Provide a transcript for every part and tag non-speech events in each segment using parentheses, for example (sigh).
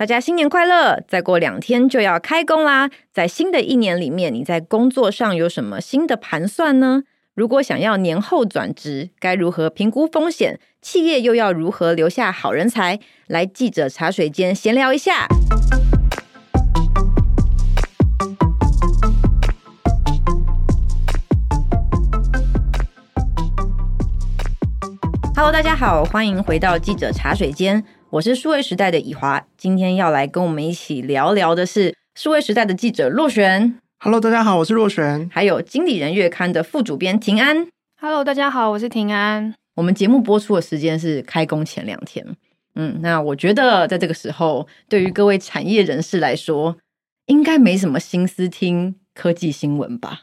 大家新年快乐！再过两天就要开工啦，在新的一年里面，你在工作上有什么新的盘算呢？如果想要年后转职，该如何评估风险？企业又要如何留下好人才？来记者茶水间闲聊一下。Hello，大家好，欢迎回到记者茶水间，我是数位时代的以华，今天要来跟我们一起聊聊的是数位时代的记者若璇。Hello，大家好，我是若璇，还有经理人月刊的副主编庭安。Hello，大家好，我是庭安。我们节目播出的时间是开工前两天，嗯，那我觉得在这个时候，对于各位产业人士来说，应该没什么心思听科技新闻吧？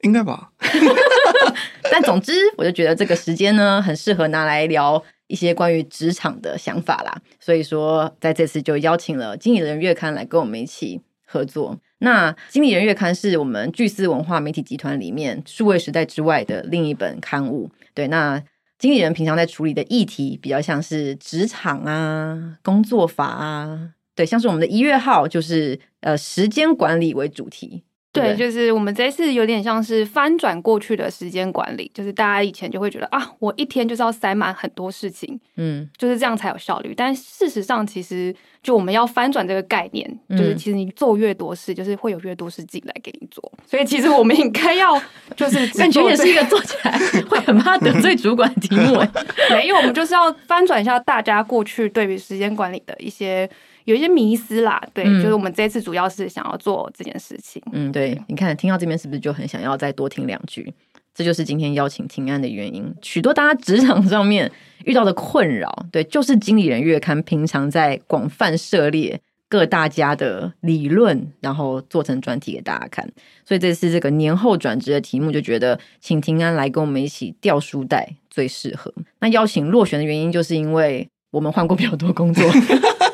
应该吧。(laughs) 但总之，我就觉得这个时间呢，很适合拿来聊一些关于职场的想法啦。所以说，在这次就邀请了《经理人月刊》来跟我们一起合作。那《经理人月刊》是我们巨思文化媒体集团里面数位时代之外的另一本刊物。对，那经理人平常在处理的议题比较像是职场啊、工作法啊。对，像是我们的一月号就是呃时间管理为主题。对，就是我们这次有点像是翻转过去的时间管理，就是大家以前就会觉得啊，我一天就是要塞满很多事情，嗯，就是这样才有效率。但事实上，其实就我们要翻转这个概念，就是其实你做越多事，就是会有越多事进来给你做。所以其实我们应该要 (laughs) 就是感觉也是一个做起来 (laughs) 会很怕得罪主管的题目。(laughs) 没有，我们就是要翻转一下大家过去对于时间管理的一些。有一些迷思啦，对，嗯、就是我们这次主要是想要做这件事情。嗯，对，你看听到这边是不是就很想要再多听两句？这就是今天邀请庭安的原因。许多大家职场上面遇到的困扰，对，就是经理人月刊平常在广泛涉猎各大家的理论，然后做成专题给大家看。所以这次这个年后转职的题目，就觉得请庭安来跟我们一起掉书袋最适合。那邀请落选的原因，就是因为我们换过比较多工作。(laughs)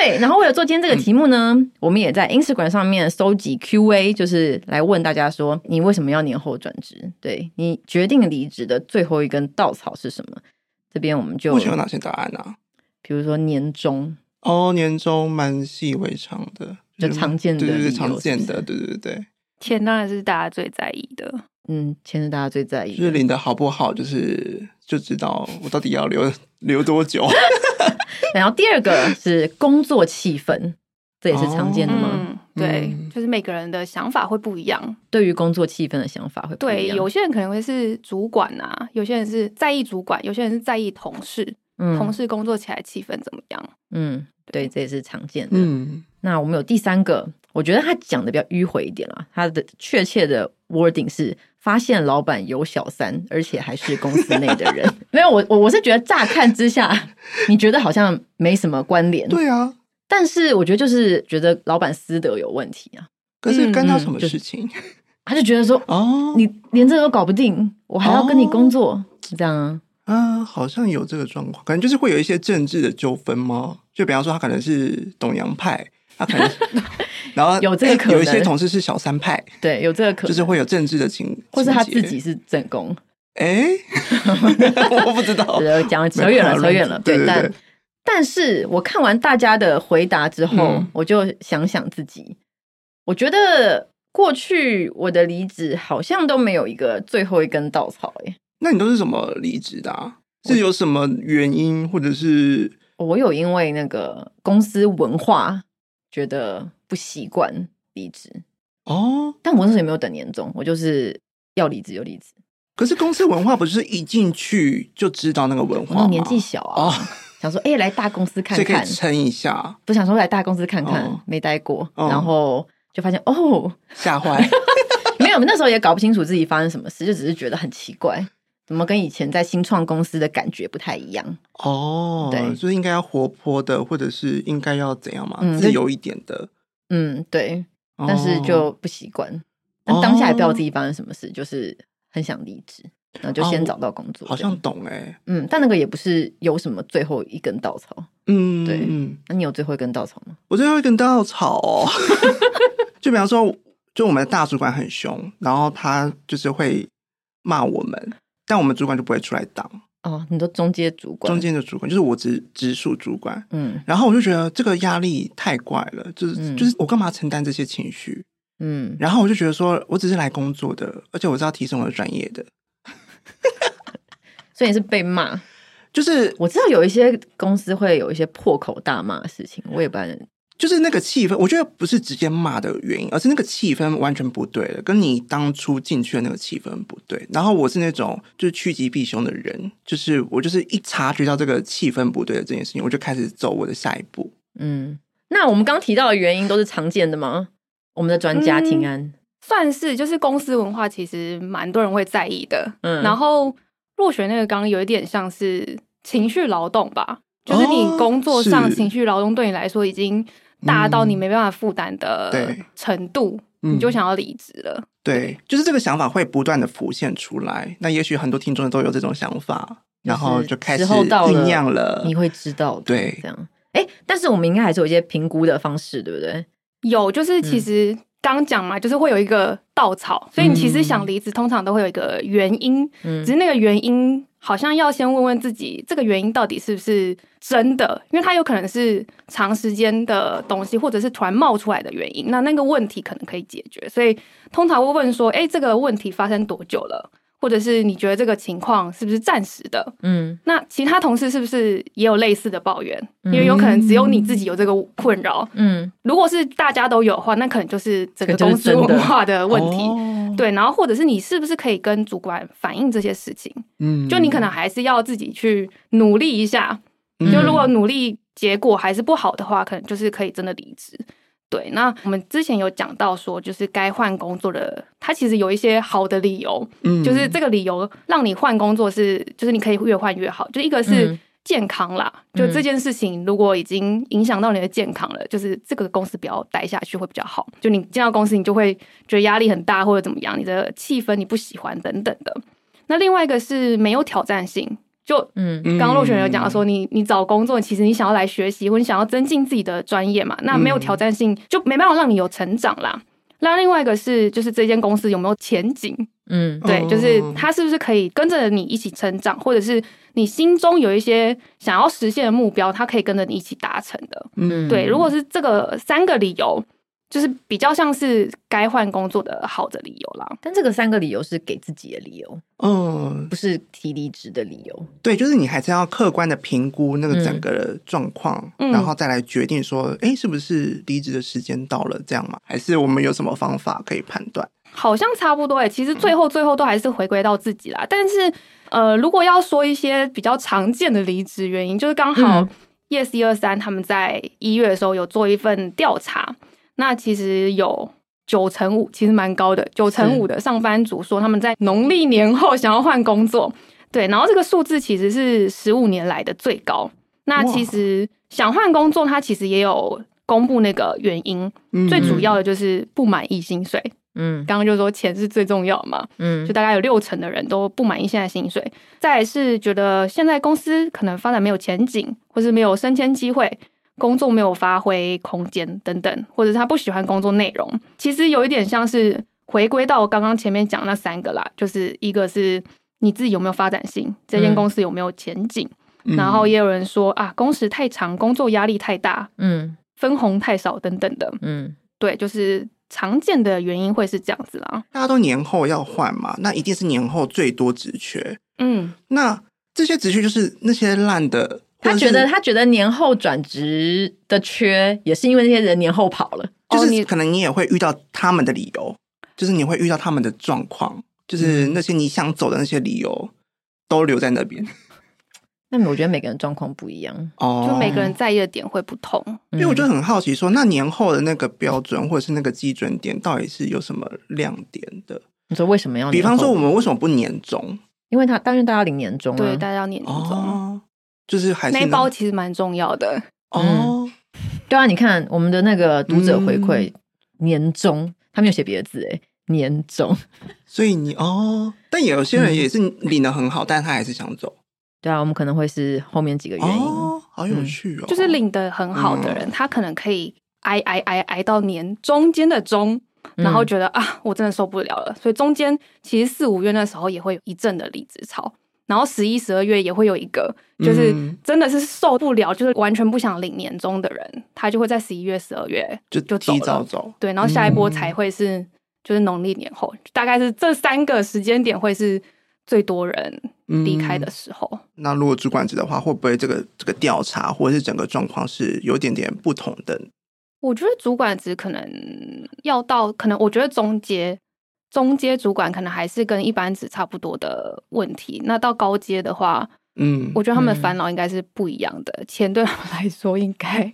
对，然后为了做今天这个题目呢，嗯、我们也在 Instagram 上面搜集 Q&A，就是来问大家说，你为什么要年后转职？对，你决定离职的最后一根稻草是什么？这边我们就目前有哪些答案呢、啊？比如说年终哦，年终蛮习以为常的，就常见的，对对对，常见的，对对对。钱当然是大家最在意的，嗯，钱是大家最在意的，就是领的好不好，就是就知道我到底要留留多久。(laughs) 然后第二个是工作气氛，这也是常见的吗？嗯、对，就是每个人的想法会不一样。对于工作气氛的想法会不一样。对，有些人可能会是主管啊，有些人是在意主管，有些人是在意同事。嗯，同事工作起来气氛怎么样？嗯，对，这也是常见的。嗯，那我们有第三个，我觉得他讲的比较迂回一点啦。他的确切的 wording 是。发现老板有小三，而且还是公司内的人。(laughs) 没有，我我我是觉得乍看之下，你觉得好像没什么关联。对啊，但是我觉得就是觉得老板私德有问题啊。可是干他什么事情？嗯嗯、就他就觉得说，哦，你连这个都搞不定，我还要跟你工作，哦、这样啊？啊，好像有这个状况，可能就是会有一些政治的纠纷吗？就比方说，他可能是董阳派。他可能，然后有这个可能，有一些同事是小三派，对，有这个可能，就是会有政治的情，或是他自己是正宫，哎，(laughs) 我不知道，(laughs) 讲扯远了，扯远了，对，但但是我看完大家的回答之后，我就想想自己，我觉得过去我的离职好像都没有一个最后一根稻草，哎，那你都是怎么离职的？是有什么原因，或者是我有因为那个公司文化。觉得不习惯离职哦，但我那时候也没有等年终，我就是要离职就离职。可是公司文化不是一进去就知道那个文化吗？年纪小啊，哦、想说哎、欸，来大公司 (laughs) 看看，撑一下。不想说来大公司看看，哦、没待过，哦、然后就发现哦，吓坏。(laughs) 没有，那时候也搞不清楚自己发生什么事，就只是觉得很奇怪。怎么跟以前在新创公司的感觉不太一样？哦，对，所以应该要活泼的，或者是应该要怎样嘛？嗯、自由一点的。嗯，对。但是就不习惯，哦、但当下也不知道自己发生什么事，哦、就是很想离职，然后就先找到工作。哦、好像懂哎。嗯，但那个也不是有什么最后一根稻草。嗯，对。嗯，那你有最后一根稻草吗？我最后一根稻草哦，(laughs) 就比方说，就我们的大主管很凶，然后他就是会骂我们。但我们主管就不会出来挡，哦，很多中阶主管，中间的主管就是我直直属主管。嗯，然后我就觉得这个压力太怪了，就是、嗯、就是我干嘛承担这些情绪？嗯，然后我就觉得说我只是来工作的，而且我是要提升我的专业的。(laughs) 所以你是被骂，就是我知道有一些公司会有一些破口大骂的事情，我也不能。就是那个气氛，我觉得不是直接骂的原因，而是那个气氛完全不对了，跟你当初进去的那个气氛不对。然后我是那种就是趋吉避凶的人，就是我就是一察觉到这个气氛不对的这件事情，我就开始走我的下一步。嗯，那我们刚提到的原因都是常见的吗？我们的专家平安、嗯、算是，就是公司文化其实蛮多人会在意的。嗯，然后若雪那个刚刚有一点像是情绪劳动吧，就是你工作上情绪劳动对你来说已经。大到你没办法负担的程度，嗯、你就想要离职了。对，就是这个想法会不断的浮现出来。那也许很多听众都有这种想法，然后就开始酝酿了。你会知道的，对，这样。哎，但是我们应该还是有一些评估的方式，对不对？有，就是其实刚讲嘛，就是会有一个稻草，嗯、所以你其实想离职，通常都会有一个原因。嗯，只是那个原因。好像要先问问自己，这个原因到底是不是真的？因为它有可能是长时间的东西，或者是突然冒出来的原因。那那个问题可能可以解决，所以通常会问说：“哎，这个问题发生多久了？”或者是你觉得这个情况是不是暂时的？嗯，那其他同事是不是也有类似的抱怨？因为有可能只有你自己有这个困扰。嗯，如果是大家都有的话，那可能就是整个公司文化的问题。哦、(laughs) 对，然后或者是你是不是可以跟主管反映这些事情？嗯，就你可能还是要自己去努力一下。就如果努力结果还是不好的话，可能就是可以真的离职。对，那我们之前有讲到说，就是该换工作的，它其实有一些好的理由，嗯，就是这个理由让你换工作是，就是你可以越换越好。就一个是健康啦，嗯、就这件事情如果已经影响到你的健康了，嗯、就是这个公司不要待下去会比较好。就你进到公司，你就会觉得压力很大或者怎么样，你的气氛你不喜欢等等的。那另外一个是没有挑战性。就嗯，刚刚若权有讲说你，你你找工作，其实你想要来学习，或你想要增进自己的专业嘛，那没有挑战性，就没办法让你有成长啦。那另外一个是，就是这间公司有没有前景？嗯，对，就是他是不是可以跟着你一起成长，或者是你心中有一些想要实现的目标，他可以跟着你一起达成的。嗯，对，如果是这个三个理由。就是比较像是该换工作的好的理由啦，但这个三个理由是给自己的理由，嗯，不是提离职的理由。对，就是你还是要客观的评估那个整个的状况，嗯、然后再来决定说，哎、欸，是不是离职的时间到了这样嘛？还是我们有什么方法可以判断？好像差不多哎、欸，其实最后最后都还是回归到自己啦。嗯、但是呃，如果要说一些比较常见的离职原因，就是刚好 Yes 一二三他们在一月的时候有做一份调查。那其实有九成五，其实蛮高的。九成五的上班族说他们在农历年后想要换工作，对，然后这个数字其实是十五年来的最高。那其实想换工作，它其实也有公布那个原因，最主要的就是不满意薪水。嗯，刚刚就说钱是最重要嘛，嗯，就大概有六成的人都不满意现在薪水。再来是觉得现在公司可能发展没有前景，或是没有升迁机会。工作没有发挥空间等等，或者是他不喜欢工作内容，其实有一点像是回归到我刚刚前面讲那三个啦，就是一个是你自己有没有发展性，这间公司有没有前景，嗯、然后也有人说啊，工时太长，工作压力太大，嗯，分红太少等等的，嗯，对，就是常见的原因会是这样子啦。大家都年后要换嘛，那一定是年后最多职缺，嗯，那这些职缺就是那些烂的。他觉得，他觉得年后转职的缺也是因为那些人年后跑了，就是你可能你也会遇到他们的理由，就是你会遇到他们的状况，就是那些你想走的那些理由都留在那边。(laughs) 那我觉得每个人状况不一样哦，就每个人在意的点会不同。因为我就很好奇，说那年后的那个标准或者是那个基准点，到底是有什么亮点的？你说为什么要？比方说，我们为什么不年终？因为他当然大家领年终，对，大家要年终。哦就是还是那包其实蛮重要的哦、嗯。对啊，你看我们的那个读者回馈、嗯、年终，他没有写别的字哎，年终。(laughs) 所以你哦，但也有些人也是领的很好，嗯、但他还是想走。对啊，我们可能会是后面几个原因。哦，好有趣哦。就是领的很好的人，嗯、他可能可以挨挨挨挨到年中间的中，然后觉得、嗯、啊，我真的受不了了。所以中间其实四五月那时候也会有一阵的离职潮。然后十一、十二月也会有一个，就是真的是受不了，就是完全不想领年终的人，他就会在十一月、十二月就就提早走。对，然后下一波才会是就是农历年后，大概是这三个时间点会是最多人离开的时候。嗯、那如果主管职的话，会不会这个这个调查或者是整个状况是有点点不同的？我觉得主管职可能要到，可能我觉得中阶。中阶主管可能还是跟一般职差不多的问题，那到高阶的话，嗯，我觉得他们的烦恼应该是不一样的。嗯、钱对他们来说应该，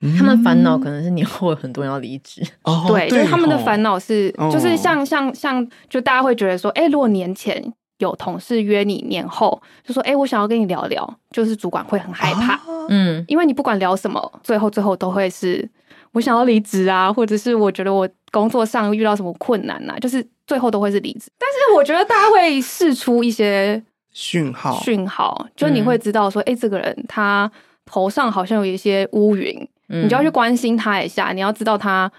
嗯、他们烦恼可能是年后有很多人要离职。哦，对，就是他们的烦恼是，就是像像像，就大家会觉得说，哎、欸，如果年前有同事约你，年后就说，哎、欸，我想要跟你聊聊，就是主管会很害怕，嗯、哦，因为你不管聊什么，最后最后都会是。我想要离职啊，或者是我觉得我工作上遇到什么困难啊，就是最后都会是离职。但是我觉得大家会试出一些讯号，讯号，就你会知道说，哎、嗯欸，这个人他头上好像有一些乌云，嗯、你就要去关心他一下。你要知道他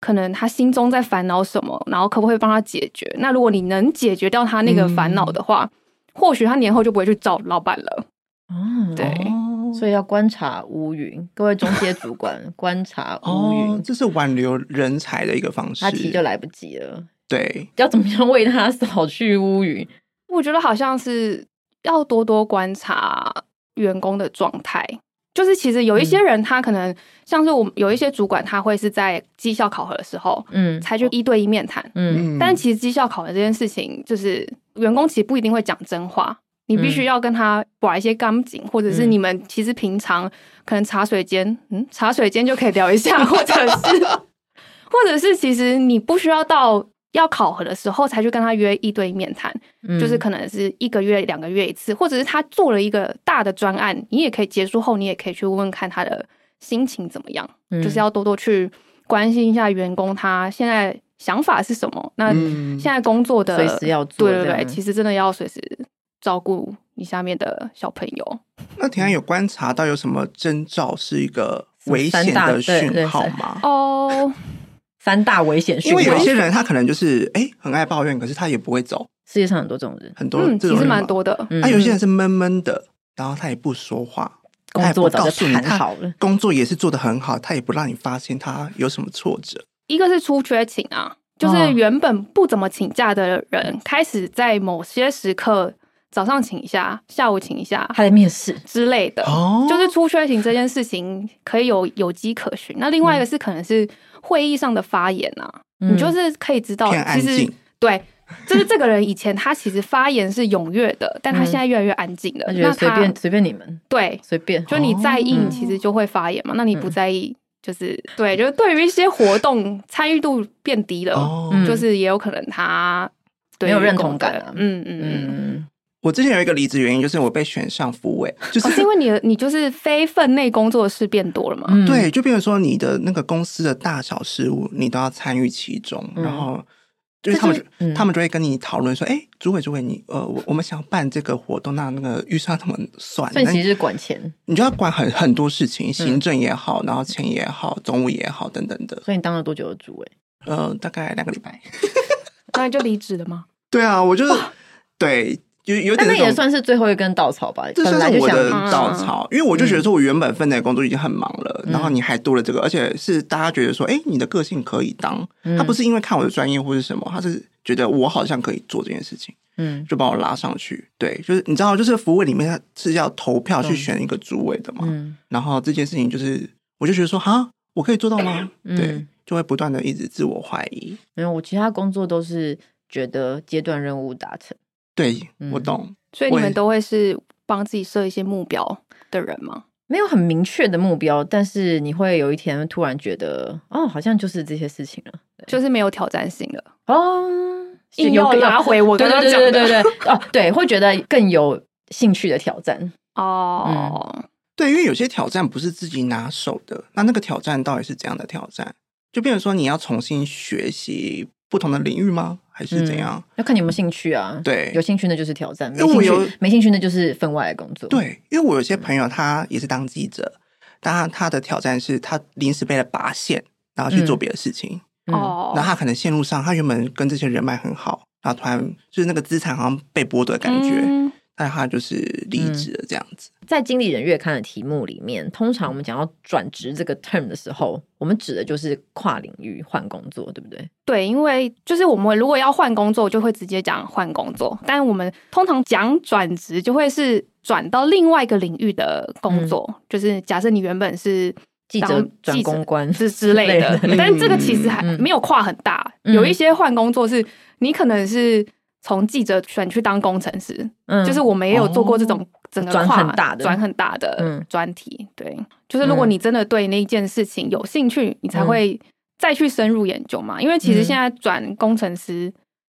可能他心中在烦恼什么，然后可不可以帮他解决？那如果你能解决掉他那个烦恼的话，嗯、或许他年后就不会去找老板了。哦，对。所以要观察乌云，各位中介主管 (laughs) 观察乌云，哦，这是挽留人才的一个方式。他提就来不及了。对，要怎么样为他扫去乌云？我觉得好像是要多多观察员工的状态。就是其实有一些人，他可能、嗯、像是我们有一些主管，他会是在绩效考核的时候，嗯，才去一对一面谈，嗯。但其实绩效考核这件事情，就是员工其实不一定会讲真话。你必须要跟他把一些干净，或者是你们其实平常可能茶水间，嗯，茶水间就可以聊一下，(laughs) 或者是，或者是其实你不需要到要考核的时候才去跟他约一对一面谈，嗯就是可能是一个月、两个月一次，或者是他做了一个大的专案，你也可以结束后，你也可以去问问看他的心情怎么样，就是要多多去关心一下员工他现在想法是什么。那现在工作的随时要做，对对对，其实真的要随时。照顾你下面的小朋友。那田安有观察到有什么征兆是一个危险的讯号吗？哦，(laughs) 三大危险讯号。因为有一些人他可能就是哎、欸、很爱抱怨，可是他也不会走。世界上很多这种人，很多人、嗯、其实蛮多的。他、嗯啊、有些人是闷闷的，然后他也不说话，工作早就谈好了，工作也是做得很好，他也不让你发现他有什么挫折。一个是出缺勤啊，就是原本不怎么请假的人，哦、开始在某些时刻。早上请一下，下午请一下，他在面试。之类的，哦、就是出缺勤这件事情可以有有迹可循。那另外一个是可能是会议上的发言啊，嗯、你就是可以知道，其实对，就是这个人以前他其实发言是踊跃的，(laughs) 但他现在越来越安静了。那随便随便你们，对，随便，就你在意，你其实就会发言嘛。那你不在意，就是对，就是对于一些活动参与度变低了，哦、就是也有可能他没有认同感、啊。嗯嗯。嗯。嗯我之前有一个离职原因，就是我被选上副委，就是、哦、是因为你你就是非分内工作的事变多了嘛？嗯、对，就变成说你的那个公司的大小事务，你都要参与其中，嗯、然后就是他们就、嗯、他们就会跟你讨论说，哎，主委主委，你呃，我我们想要办这个活动，那那个预算怎么算？所以其实是管钱，你就要管很很多事情，行政也好，然后钱也好，总务也好，等等的。所以你当了多久的主委？呃，大概两个礼拜。(laughs) 当然就离职了吗？对啊，我就是对。就有点那，那也算是最后一根稻草吧。这算是我的稻草，嗯、因为我就觉得说，我原本分内工作已经很忙了，嗯、然后你还多了这个，而且是大家觉得说，哎、欸，你的个性可以当。嗯、他不是因为看我的专业或是什么，他是觉得我好像可以做这件事情，嗯，就把我拉上去。对，就是你知道，就是服务里面他是要投票去选一个主委的嘛。嗯，然后这件事情就是，我就觉得说，哈，我可以做到吗？嗯、对，就会不断的一直自我怀疑。没有，我其他工作都是觉得阶段任务达成。对，我懂。嗯所以你们都会是帮自己设一些目标的人吗？没有很明确的目标，但是你会有一天突然觉得，哦，好像就是这些事情了，就是没有挑战性了哦。硬要拉回我刚刚讲的，对对对对对，哦，对，会觉得更有兴趣的挑战哦。嗯、对，因为有些挑战不是自己拿手的，那那个挑战到底是怎样的挑战？就变成说你要重新学习不同的领域吗？还是怎样？嗯、要看你有没有兴趣啊。对，有兴趣那就是挑战；没兴趣，没兴趣那就是分外的工作。对，因为我有些朋友他也是当记者，但他他的挑战是他临时被了拔线，然后去做别的事情。哦、嗯，然后他可能线路上他原本跟这些人脉很好，然后突然就是那个资产好像被剥夺的感觉。嗯、但他就是离职了这样子。嗯、在经理人月刊的题目里面，通常我们讲到转职这个 term 的时候，我们指的就是跨领域换工作，对不对？对，因为就是我们如果要换工作，就会直接讲换工作。但我们通常讲转职，就会是转到另外一个领域的工作。嗯、就是假设你原本是记者转公关之之类的，但这个其实还没有跨很大。嗯、有一些换工作是你可能是。从记者转去当工程师，嗯，就是我们也有做过这种整个跨转很大的、转很大的专题，对，就是如果你真的对那一件事情有兴趣，你才会再去深入研究嘛。因为其实现在转工程师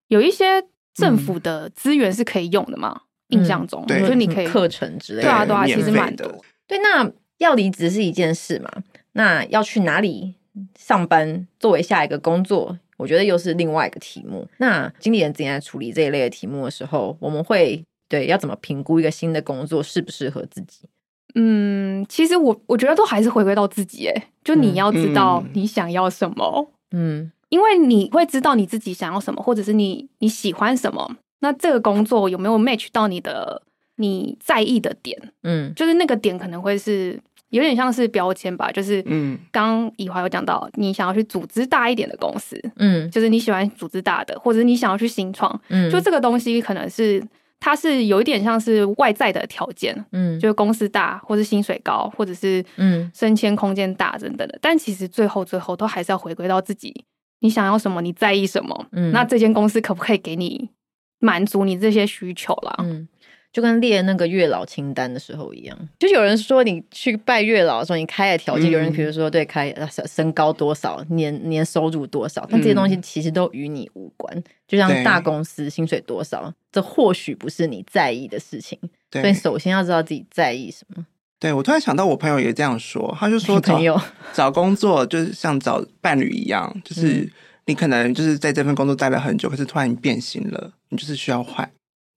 有一些政府的资源是可以用的嘛，印象中，就是你可以课程之类的，对啊，对啊，其实蛮多。对，那要离职是一件事嘛，那要去哪里上班作为下一个工作？我觉得又是另外一个题目。那经理人自己在处理这一类的题目的时候，我们会对要怎么评估一个新的工作适不适合自己？嗯，其实我我觉得都还是回归到自己，哎，就你要知道你想要什么，嗯，因为你会知道你自己想要什么，或者是你你喜欢什么，那这个工作有没有 match 到你的你在意的点？嗯，就是那个点可能会是。有点像是标签吧，就是嗯，刚以华有讲到，你想要去组织大一点的公司，嗯，就是你喜欢组织大的，或者你想要去新创，嗯，就这个东西可能是它是有一点像是外在的条件，嗯，就是公司大，或是薪水高，或者是嗯。升迁空间大等等的，但其实最后最后都还是要回归到自己，你想要什么，你在意什么，嗯，那这间公司可不可以给你满足你这些需求啦？嗯。就跟列那个月老清单的时候一样，就有人说你去拜月老的时候，你开的条件，有人比如说对开身高多少，年年收入多少，但这些东西其实都与你无关。就像大公司薪水多少，这或许不是你在意的事情。所以首先要知道自己在意什么。对，我突然想到，我朋友也这样说，他就说 (laughs) 朋友找工作就是像找伴侣一样，就是你可能就是在这份工作待了很久，可是突然你变心了，你就是需要换。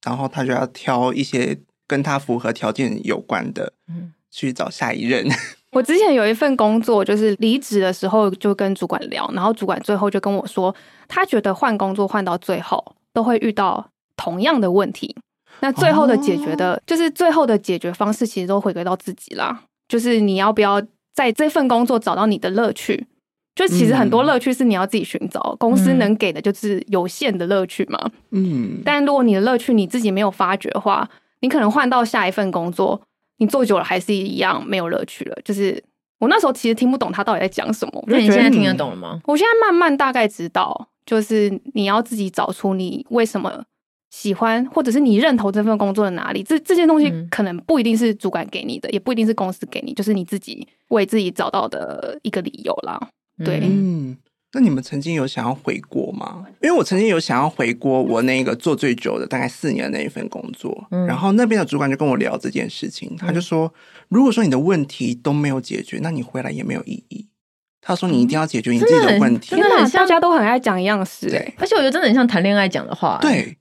然后他就要挑一些跟他符合条件有关的，嗯，去找下一任。(laughs) 我之前有一份工作，就是离职的时候就跟主管聊，然后主管最后就跟我说，他觉得换工作换到最后都会遇到同样的问题。那最后的解决的，哦、就是最后的解决方式，其实都回归到自己啦。就是你要不要在这份工作找到你的乐趣？就其实很多乐趣是你要自己寻找，嗯、公司能给的就是有限的乐趣嘛。嗯，但如果你的乐趣你自己没有发掘的话，你可能换到下一份工作，你做久了还是一样没有乐趣了。就是我那时候其实听不懂他到底在讲什么，那你现在听得懂了吗？嗯？我现在慢慢大概知道，就是你要自己找出你为什么喜欢，或者是你认同这份工作的哪里。这这些东西可能不一定是主管给你的，嗯、也不一定是公司给你，就是你自己为自己找到的一个理由啦。对，嗯，那你们曾经有想要回国吗？因为我曾经有想要回国，我那个做最久的大概四年的那一份工作，嗯、然后那边的主管就跟我聊这件事情，他就说，如果说你的问题都没有解决，那你回来也没有意义。他说你一定要解决你自己的问题，真的很像大家都很爱讲一样事，对，而且我觉得真的很像谈恋爱讲的话，对，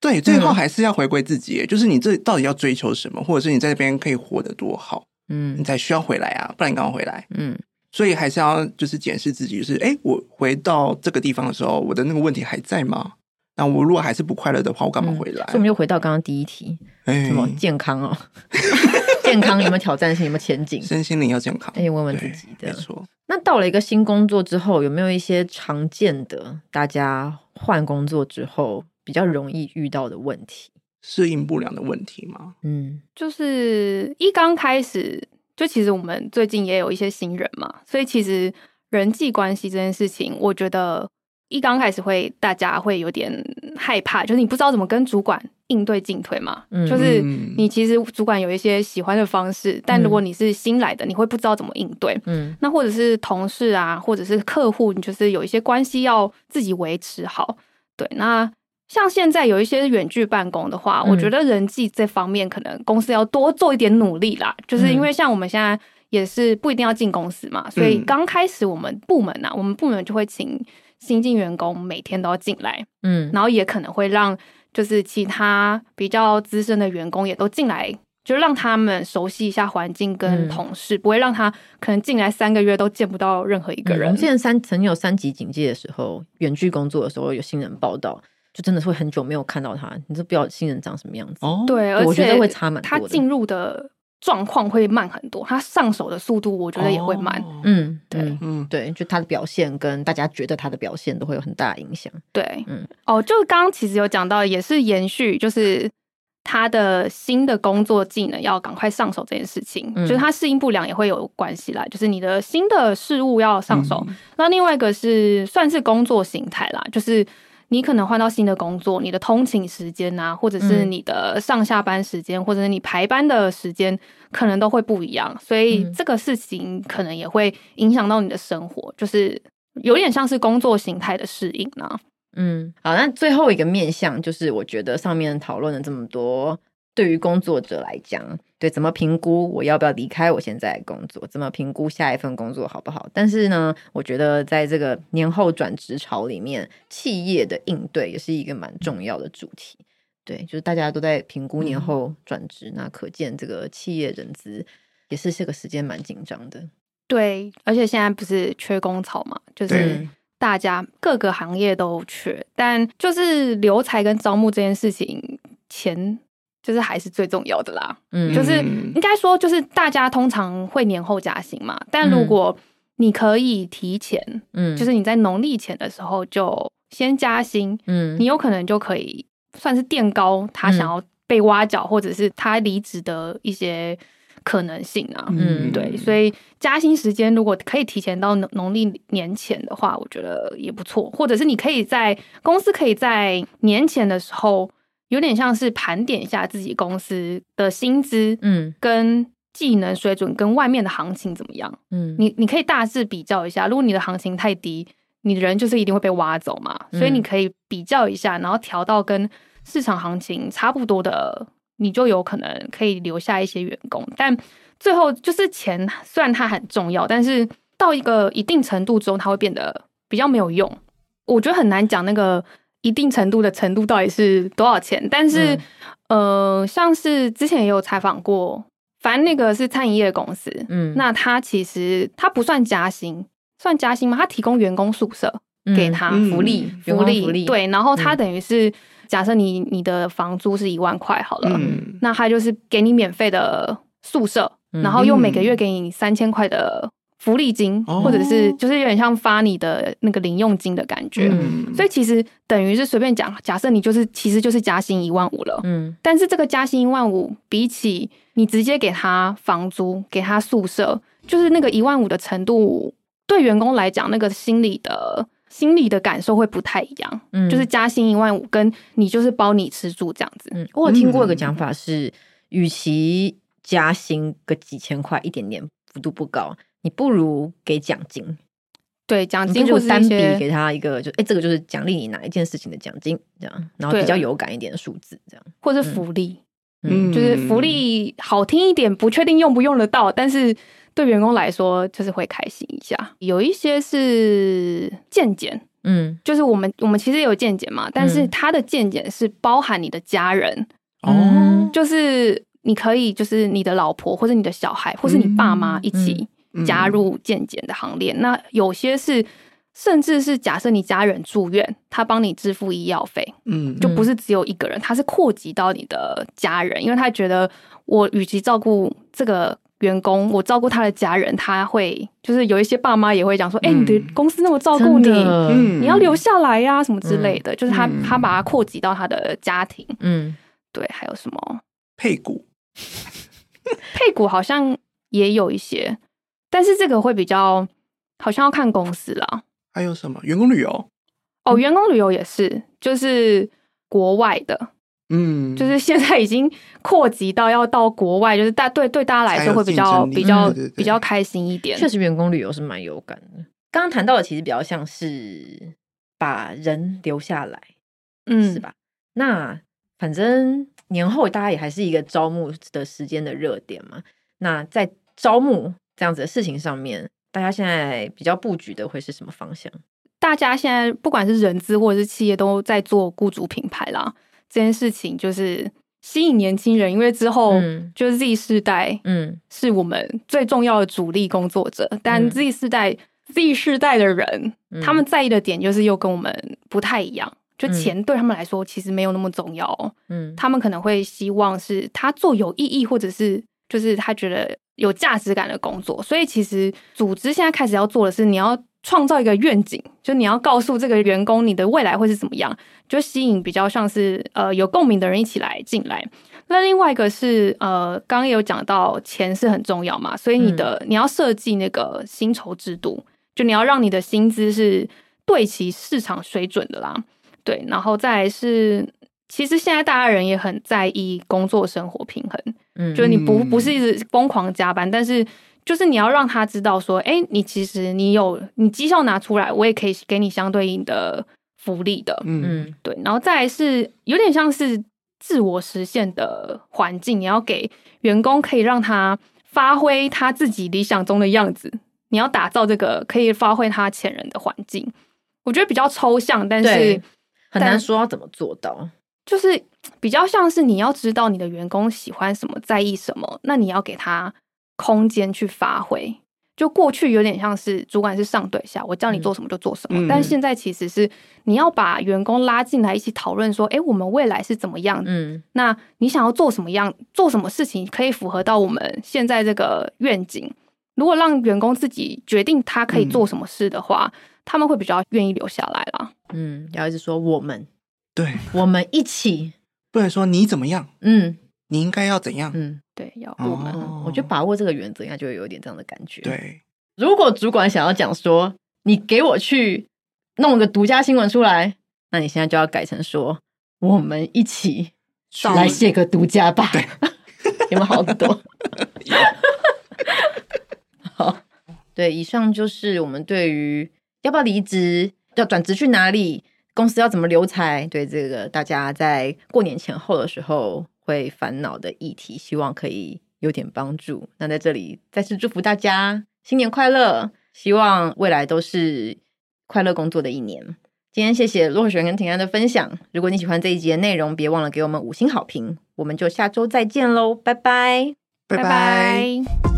对，最后还是要回归自己，就是你这到底要追求什么，或者是你在这边可以活得多好，嗯，你才需要回来啊，不然你干嘛回来？嗯。所以还是要就是检视自己，就是哎，我回到这个地方的时候，我的那个问题还在吗？那我如果还是不快乐的话，我干嘛回来？嗯、所以我们就回到刚刚第一题，哎，什么健康哦？(laughs) 健康有没有挑战性？有没有前景？身心灵要健康，哎，问问自己的。没错。那到了一个新工作之后，有没有一些常见的大家换工作之后比较容易遇到的问题？适应不良的问题吗？嗯，就是一刚开始。就其实我们最近也有一些新人嘛，所以其实人际关系这件事情，我觉得一刚开始会大家会有点害怕，就是你不知道怎么跟主管应对进退嘛。嗯，就是你其实主管有一些喜欢的方式，但如果你是新来的，你会不知道怎么应对。嗯，那或者是同事啊，或者是客户，你就是有一些关系要自己维持好。对，那。像现在有一些远距办公的话，嗯、我觉得人际这方面可能公司要多做一点努力啦。就是因为像我们现在也是不一定要进公司嘛，嗯、所以刚开始我们部门啊，我们部门就会请新进员工每天都要进来，嗯，然后也可能会让就是其他比较资深的员工也都进来，就让他们熟悉一下环境跟同事，嗯、不会让他可能进来三个月都见不到任何一个人。嗯、我们现在三曾经有三级警戒的时候，远距工作的时候有新人报道。就真的是会很久没有看到他，你都不知道新人长什么样子。哦，对，而且我觉得会差蛮多。他进入的状况会慢很多，他上手的速度我觉得也会慢。哦、嗯，对，嗯，对，就他的表现跟大家觉得他的表现都会有很大的影响。对，嗯，哦，就刚刚其实有讲到，也是延续，就是。他的新的工作技能要赶快上手这件事情，嗯、就是他适应不良也会有关系啦。就是你的新的事物要上手，嗯、那另外一个是算是工作形态啦，就是你可能换到新的工作，你的通勤时间啊，或者是你的上下班时间，嗯、或者是你排班的时间，可能都会不一样。所以这个事情可能也会影响到你的生活，就是有点像是工作形态的适应呢。嗯，好，那最后一个面向就是，我觉得上面讨论了这么多，对于工作者来讲，对怎么评估我要不要离开我现在的工作，怎么评估下一份工作好不好？但是呢，我觉得在这个年后转职潮里面，企业的应对也是一个蛮重要的主题。对，就是大家都在评估年后转职，嗯、那可见这个企业人资也是这个时间蛮紧张的。对，而且现在不是缺工潮嘛，就是。大家各个行业都缺，但就是留才跟招募这件事情，钱就是还是最重要的啦。嗯，就是应该说，就是大家通常会年后加薪嘛，但如果你可以提前，嗯，就是你在农历前的时候就先加薪，嗯，你有可能就可以算是垫高他想要被挖角，或者是他离职的一些。可能性啊，嗯，对，所以加薪时间如果可以提前到农农历年前的话，我觉得也不错。或者是你可以在公司可以在年前的时候，有点像是盘点一下自己公司的薪资，嗯，跟技能水准跟外面的行情怎么样，嗯，你你可以大致比较一下。如果你的行情太低，你的人就是一定会被挖走嘛，所以你可以比较一下，然后调到跟市场行情差不多的。你就有可能可以留下一些员工，但最后就是钱，虽然它很重要，但是到一个一定程度之后，它会变得比较没有用。我觉得很难讲那个一定程度的程度到底是多少钱。但是，嗯、呃，像是之前也有采访过，反正那个是餐饮业的公司，嗯，那他其实他不算加薪，算加薪吗？他提供员工宿舍给他福利，福利，福利，对，然后他等于是。假设你你的房租是一万块好了，嗯、那他就是给你免费的宿舍，嗯、然后又每个月给你三千块的福利金，嗯、或者是就是有点像发你的那个零用金的感觉。嗯、所以其实等于是随便讲，假设你就是其实就是加薪一万五了。嗯，但是这个加薪一万五，比起你直接给他房租、给他宿舍，就是那个一万五的程度，对员工来讲，那个心理的。心理的感受会不太一样，嗯，就是加薪一万五，跟你就是包你吃住这样子。嗯，我有听过一个讲法是，与、嗯、其加薪个几千块，一点点幅度不高，你不如给奖金。对，奖金就单笔给他一个，就哎、欸，这个就是奖励你哪一件事情的奖金，这样，然后比较有感一点的数字，这样，或者福利，嗯，就是福利好听一点，不确定用不用得到，但是。对员工来说，就是会开心一下。有一些是见检，嗯，就是我们我们其实也有见检嘛，但是他的见检是包含你的家人，哦、嗯，就是你可以，就是你的老婆或者你的小孩，或是你爸妈一起加入健检的行列。那有些是，甚至是假设你家人住院，他帮你支付医药费，嗯，就不是只有一个人，他是扩及到你的家人，因为他觉得我与其照顾这个。员工，我照顾他的家人，他会就是有一些爸妈也会讲说，哎、嗯欸，你的公司那么照顾你，嗯、你要留下来呀、啊，什么之类的。嗯、就是他他把它扩及到他的家庭，嗯，对，还有什么？配股，(laughs) 配股好像也有一些，但是这个会比较好像要看公司啦。还有什么员工旅游？哦，员工旅游也是，就是国外的。嗯，就是现在已经扩及到要到国外，就是大对对大家来说会比较比较比较开心一点。确实，员工旅游是蛮有感的。刚刚谈到的其实比较像是把人留下来，嗯，是吧？那反正年后大家也还是一个招募的时间的热点嘛。那在招募这样子的事情上面，大家现在比较布局的会是什么方向？大家现在不管是人资或者是企业，都在做雇主品牌啦。这件事情就是吸引年轻人，因为之后就是 Z 世代，嗯，是我们最重要的主力工作者。嗯、但 Z 世代、Z 世代的人，嗯、他们在意的点就是又跟我们不太一样，就钱对他们来说其实没有那么重要。嗯，他们可能会希望是他做有意义，或者是就是他觉得有价值感的工作。所以其实组织现在开始要做的是，你要创造一个愿景，就你要告诉这个员工你的未来会是怎么样，就吸引比较像是呃有共鸣的人一起来进来。那另外一个是呃，刚刚也有讲到钱是很重要嘛，所以你的、嗯、你要设计那个薪酬制度，就你要让你的薪资是对齐市场水准的啦。对，然后再来是，其实现在大家人也很在意工作生活平衡，嗯，就是你不不是一直疯狂加班，但是就是你要让他知道说，哎，你其实你有你绩效拿出来，我也可以给你相对应的福利的，嗯，对，然后再来是有点像是。自我实现的环境，你要给员工可以让他发挥他自己理想中的样子。你要打造这个可以发挥他潜能的环境，我觉得比较抽象，但是很难说要怎么做到。就是比较像是你要知道你的员工喜欢什么，在意什么，那你要给他空间去发挥。就过去有点像是主管是上对下，我叫你做什么就做什么。嗯、但现在其实是你要把员工拉进来一起讨论，说，哎、欸，我们未来是怎么样？嗯，那你想要做什么样？做什么事情可以符合到我们现在这个愿景？如果让员工自己决定他可以做什么事的话，嗯、他们会比较愿意留下来啦。嗯，要一直说我们，对，我们一起，不能说你怎么样。嗯。你应该要怎样？嗯，对，要我们，哦、我觉得把握这个原则，应该就会有一点这样的感觉。对，如果主管想要讲说，你给我去弄一个独家新闻出来，那你现在就要改成说，我们一起来写个独家吧。对，(laughs) 有没有好多？(laughs) (laughs) 好，对，以上就是我们对于要不要离职、要转职去哪里、公司要怎么留才，对这个大家在过年前后的时候。会烦恼的议题，希望可以有点帮助。那在这里再次祝福大家新年快乐，希望未来都是快乐工作的一年。今天谢谢洛璇跟婷安的分享。如果你喜欢这一集的内容，别忘了给我们五星好评。我们就下周再见喽，拜拜，拜拜。